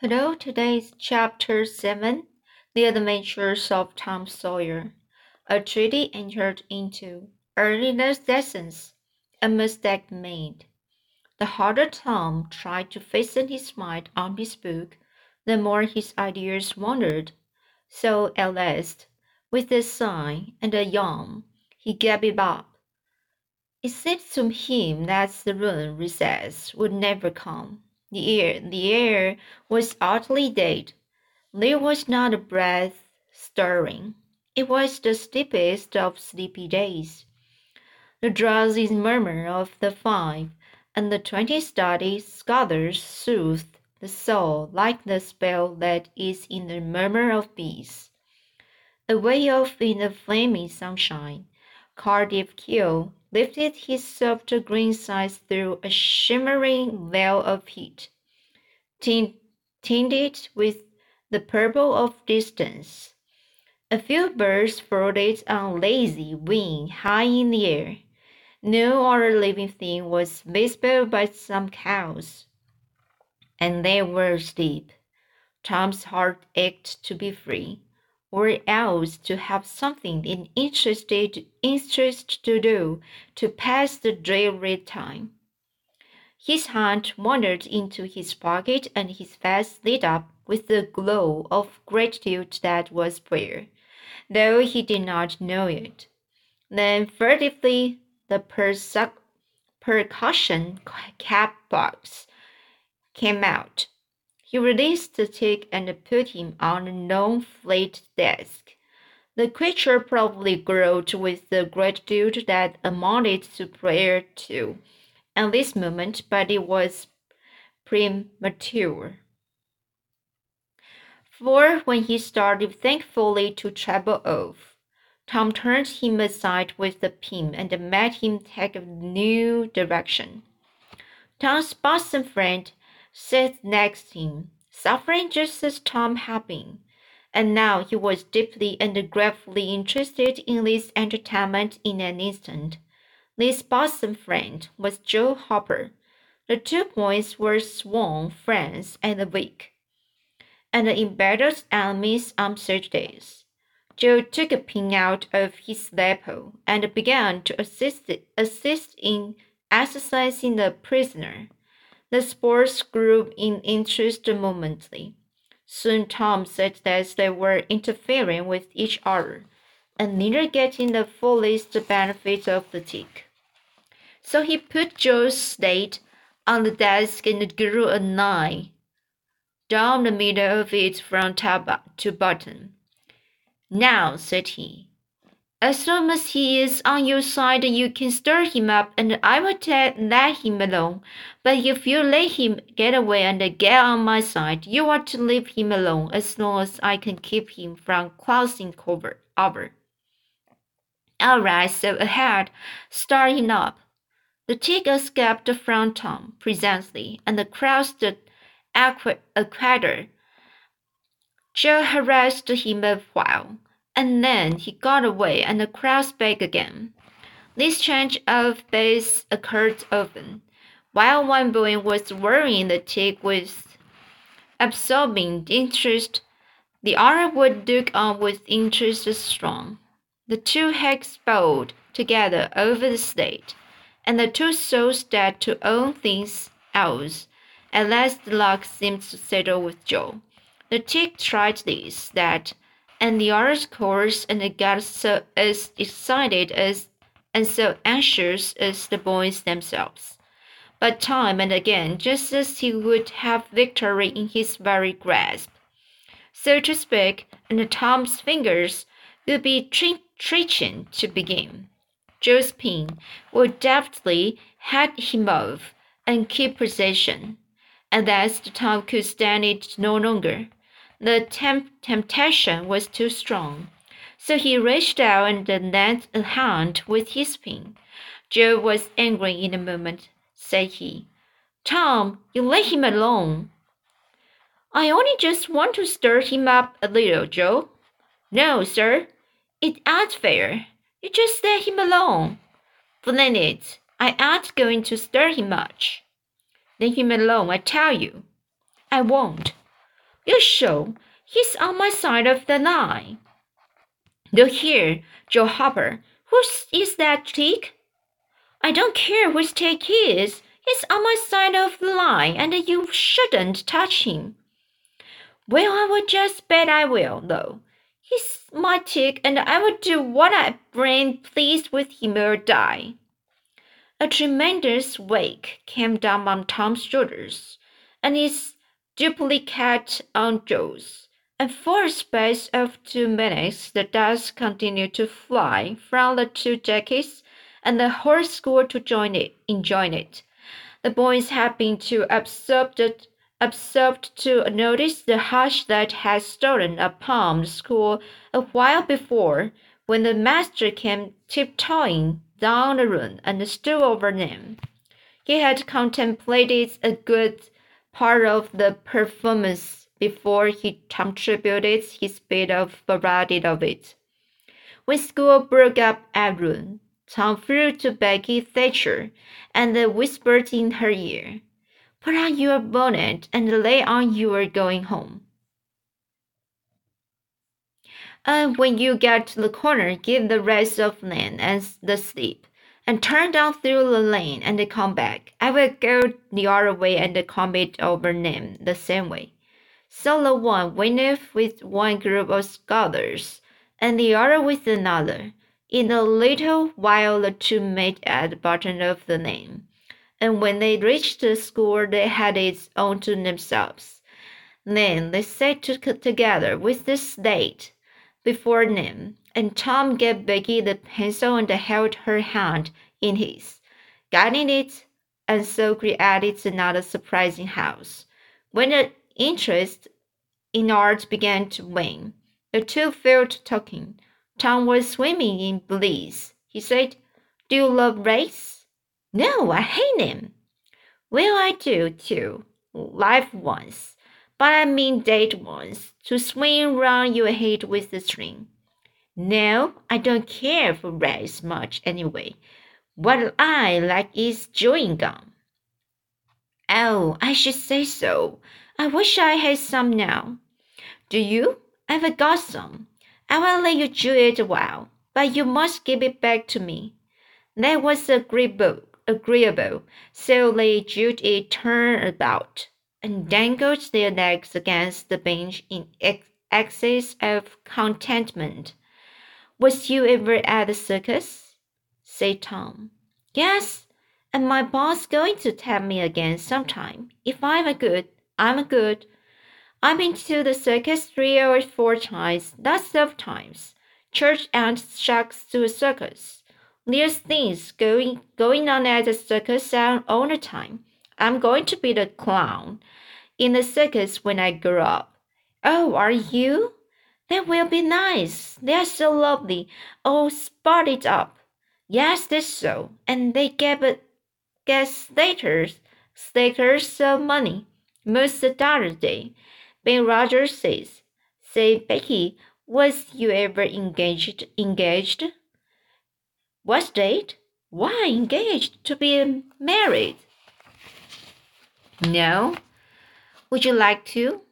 Hello, today's chapter 7 The Adventures of Tom Sawyer. A treaty entered into, early lessons, a mistake made. The harder Tom tried to fasten his mind on his book, the more his ideas wandered. So at last, with a sigh and a yawn, he gave it up. It seemed to him that the room recess would never come. The air, the air was utterly dead. There was not a breath stirring. It was the sleepiest of sleepy days. The drowsy murmur of the five and the twenty study scholars soothed the soul like the spell that is in the murmur of bees. Away off in the flaming sunshine, Cardiff Hill lifted his soft green sides through a shimmering veil of heat, tinted with the purple of distance. A few birds floated on lazy wing high in the air. No other living thing was visible but some cows. And they were asleep. Tom's heart ached to be free or else to have something in interested interest to do to pass the dreary time. His hand wandered into his pocket and his face lit up with the glow of gratitude that was prayer, though he did not know it. Then furtively the percussion cap box came out he released the tick and put him on a long flat desk. The creature probably glowed with the gratitude that amounted to prayer too, at this moment, but it was premature. For when he started thankfully to travel off, Tom turned him aside with the pin and made him take a new direction. Tom's bosom friend sat next him, suffering just as Tom had been. And now he was deeply and gravely interested in this entertainment in an instant. This bosom friend was Joe Harper. The two boys were sworn friends and weak, and embattled enemies on such days. Joe took a pin out of his lapel and began to assist, assist in exercising the prisoner. The sports grew in interest momently. Soon Tom said that they were interfering with each other, and neither getting the fullest benefit of the tick. So he put Joe's slate on the desk and drew a line down the middle of it from top to bottom. Now, said he, as long as he is on your side, you can stir him up, and I will let him alone. But if you let him get away and get on my side, you are to leave him alone as long as I can keep him from crossing over. All right, so ahead, starting up. The tick escaped from Tom presently and crossed the equator. Joe harassed him a while and then he got away and crossed back again. This change of base occurred often. While one boy was worrying the tick with absorbing interest, the other would look on with interest strong. The two had bowed together over the slate, and the two souls that to own things else. At last the luck seemed to settle with Joe. The tick tried this, that, and the others course and got so as excited as and so anxious as the boys themselves. But time and again, just as he would have victory in his very grasp, so to speak, and Tom's fingers would be twitching to begin. Joe's pin would deftly head him off and keep possession, and thus the Tom could stand it no longer. The temp temptation was too strong, so he reached out and lent a hand with his pin. Joe was angry in a moment. Said he, Tom, you let him alone. I only just want to stir him up a little, Joe. No, sir, it ain't fair. You just let him alone. it, I ain't going to stir him much. Let him alone, I tell you. I won't. You show he's on my side of the line. Look here, Joe Harper. Who is that Teak? I don't care which Teak is. He's on my side of the line, and you shouldn't touch him. Well, I will just bet I will, though. He's my Teak, and I will do what I brain pleased with him or die. A tremendous weight came down on Tom's shoulders, and his duplicate on and for a space of two minutes the dust continued to fly from the two jackets, and the whole school to join it, enjoy it. The boys had been too absorbed, absorbed to notice the hush that had stolen upon the school a while before, when the master came tiptoeing down the room and stood over them. He had contemplated a good part of the performance before he contributed his bit of variety of it. When school broke up at noon, Tom flew to Becky Thatcher and whispered in her ear, Put on your bonnet and lay on your going home. And when you get to the corner, give the rest of lane and the slip, and turn down through the lane and come back. I will go the other way and come it over them the same way. So the one went with one group of scholars, and the other with another. In a little while the two met at the bottom of the lane, and when they reached the school they had it all to themselves. Then they sat together with the slate before them, and Tom gave Becky the pencil and held her hand in his, guiding it, and so created another surprising house. When the interest in art began to wane, the two fell to talking. Tom was swimming in bliss. He said, Do you love race? No, I hate them. Well, I do too. Life once but I mean date once to swing round your head with the string. No, I don't care for rice much anyway. What I like is chewing gum. Oh, I should say so. I wish I had some now. Do you? I've got some. I will let you chew it a while, but you must give it back to me. That was agreeable, agreeable, so they chewed it turn about and dangled their legs against the bench in excess of contentment. Was you ever at the circus? said Tom. Yes, and my boss going to tell me again sometime. If I'm a good, I'm a good. I've been to the circus three or four times, lots of times. Church and sharks to a circus. There's things going going on at the circus all the time. I'm going to be the clown in the circus when I grow up. Oh, are you? That will be nice. They are so lovely, oh, all spotted up. Yes, that's so. And they get get stakers, stakers of money most Saturday. Ben Rogers says. Say, Becky, was you ever engaged? Engaged? What date? Why engaged to be married? No. Would you like to?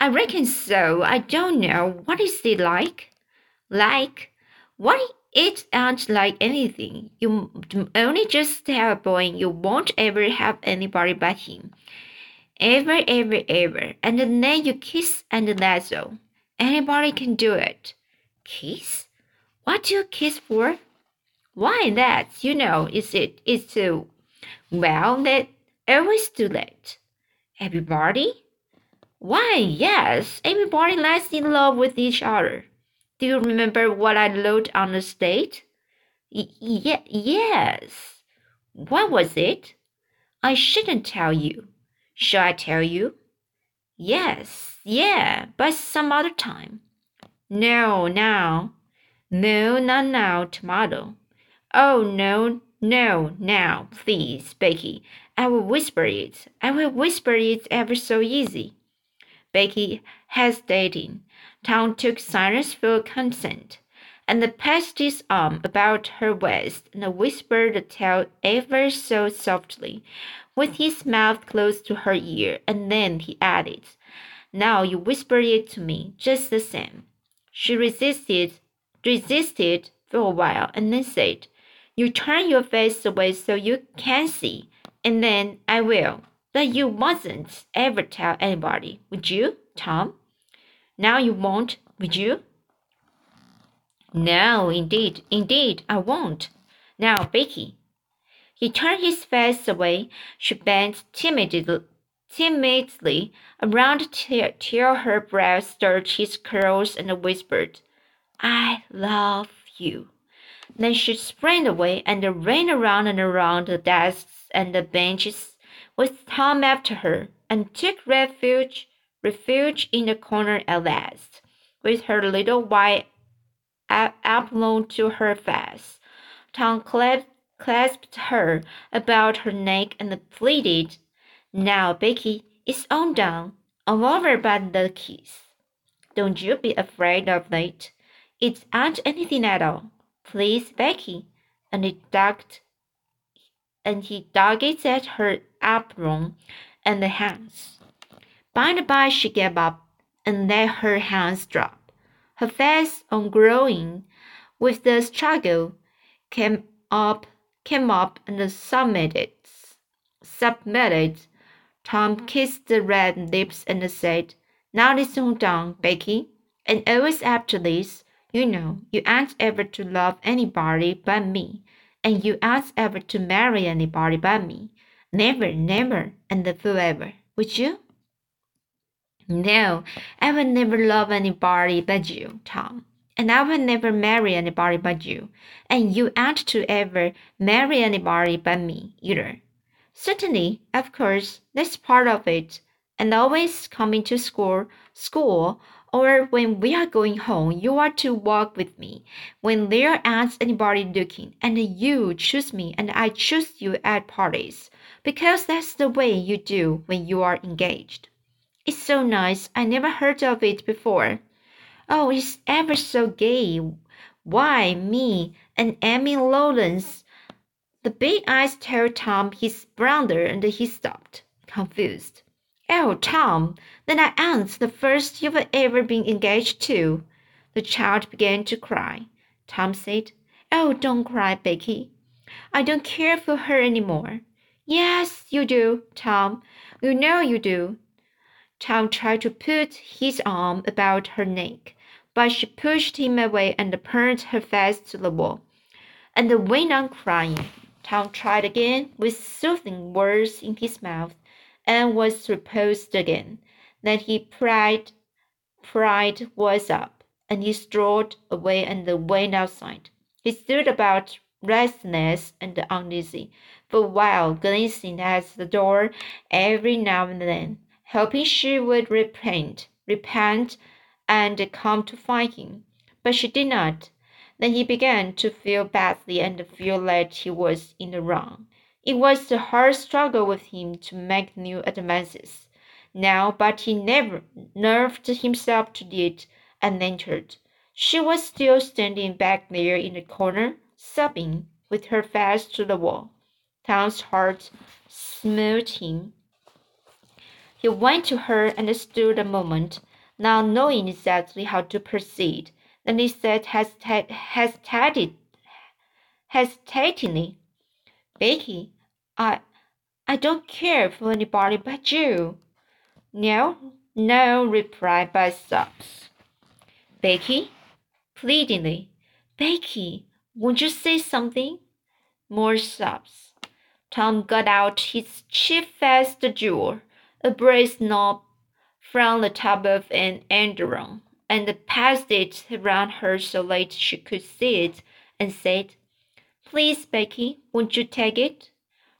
I reckon so. I don't know. What is it like? Like? What it ain't like anything. You only just tell a boy you won't ever have anybody but him. Ever, ever, ever. And then you kiss and that's all. Anybody can do it. Kiss? What do you kiss for? Why that, you know, is it is to well that always too late. Everybody? Why, yes, everybody lies in love with each other. Do you remember what I wrote on the stage? Y- yes. What was it? I shouldn't tell you. Shall I tell you? Yes, yeah, but some other time. No, now. No, not now, tomato. Oh, no, no, now, please, Becky. I will whisper it. I will whisper it ever so easy. Becky hesitating. Tom took silence for consent, and passed his arm about her waist and whispered the tale ever so softly, with his mouth close to her ear, and then he added, Now you whisper it to me, just the same. She resisted, resisted for a while, and then said, You turn your face away so you can see, and then I will. But you mustn't ever tell anybody, would you, Tom? Now you won't, would you? No, indeed, indeed, I won't. Now, Becky. He turned his face away. She bent timidly, timidly around till her breath stirred his curls and whispered, I love you. Then she sprang away and ran around and around the desks and the benches with Tom after her, and took refuge refuge in the corner at last, with her little white apron to her face. Tom clasped her about her neck and pleaded, Now, Becky, it's all done. All over but the kiss. Don't you be afraid of it. It ain't anything at all. Please, Becky. And he ducked and he it at her apron and the hands. By and by she gave up and let her hands drop. Her face on growing with the struggle came up came up and submitted submitted. Tom kissed the red lips and said, Now listen done, Becky. And always after this, you know, you ain't ever to love anybody but me, and you ain't ever to marry anybody but me. Never, never, and forever. Would you? No, I will never love anybody but you, Tom. And I will never marry anybody but you. And you aren't to ever marry anybody but me either. Certainly, of course, that's part of it. And always coming to school, school, or when we are going home, you are to walk with me. When there ain't anybody looking, and you choose me and I choose you at parties, because that's the way you do when you are engaged. It's so nice. I never heard of it before. Oh, it's ever so gay. Why, me and Emmy Lawrence. The big eyes told Tom his brother and he stopped, confused. Oh, Tom, then I ain't the first you've ever been engaged to. The child began to cry. Tom said, Oh, don't cry, Becky. I don't care for her any more. Yes, you do, Tom. You know you do. Tom tried to put his arm about her neck, but she pushed him away and turned her face to the wall, and went on crying. Tom tried again with soothing words in his mouth, and was repulsed again. Then he pride, pride was up, and he strolled away and went outside. He stood about restless and uneasy for a while, glancing at the door every now and then hoping she would repent, repent, and come to find him. But she did not. Then he began to feel badly and feel that he was in the wrong. It was a hard struggle with him to make new advances. Now, but he never nerved himself to do it and entered. She was still standing back there in the corner, sobbing, with her face to the wall. Tom's heart smote him he went to her and stood a moment, not knowing exactly how to proceed. Then he said hesitatingly, Becky, I, I don't care for anybody but you. No, no, replied by. Becky, pleadingly, Becky, won't you say something? More sobs. Tom got out his chiefest jewel a brace knob from the top of an andiron and passed it around her so that she could see it and said, Please, Becky, won't you take it?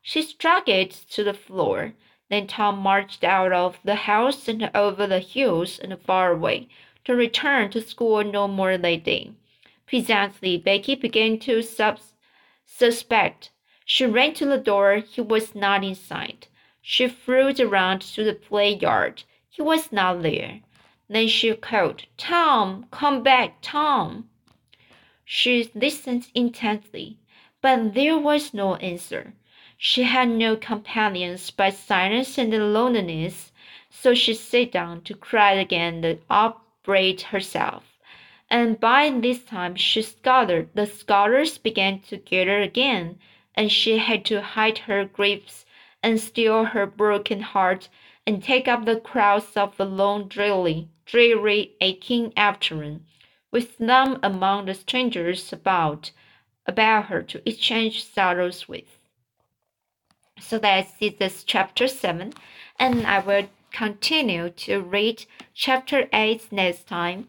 She struck it to the floor. Then Tom marched out of the house and over the hills and far away, to return to school no more that day. Presently, Becky began to sus suspect. She ran to the door. He was not in sight. She flew around to the play yard. He was not there. Then she called, Tom, come back, Tom. She listened intently, but there was no answer. She had no companions but silence and loneliness. So she sat down to cry again and upbraid herself. And by this time she scholars, the scholars began to gather again, and she had to hide her griefs and still her broken heart and take up the cross of the long, dreary, dreary, aching afternoon, with none among the strangers about, about her to exchange sorrows with. So that's this chapter 7, and I will continue to read chapter 8 next time.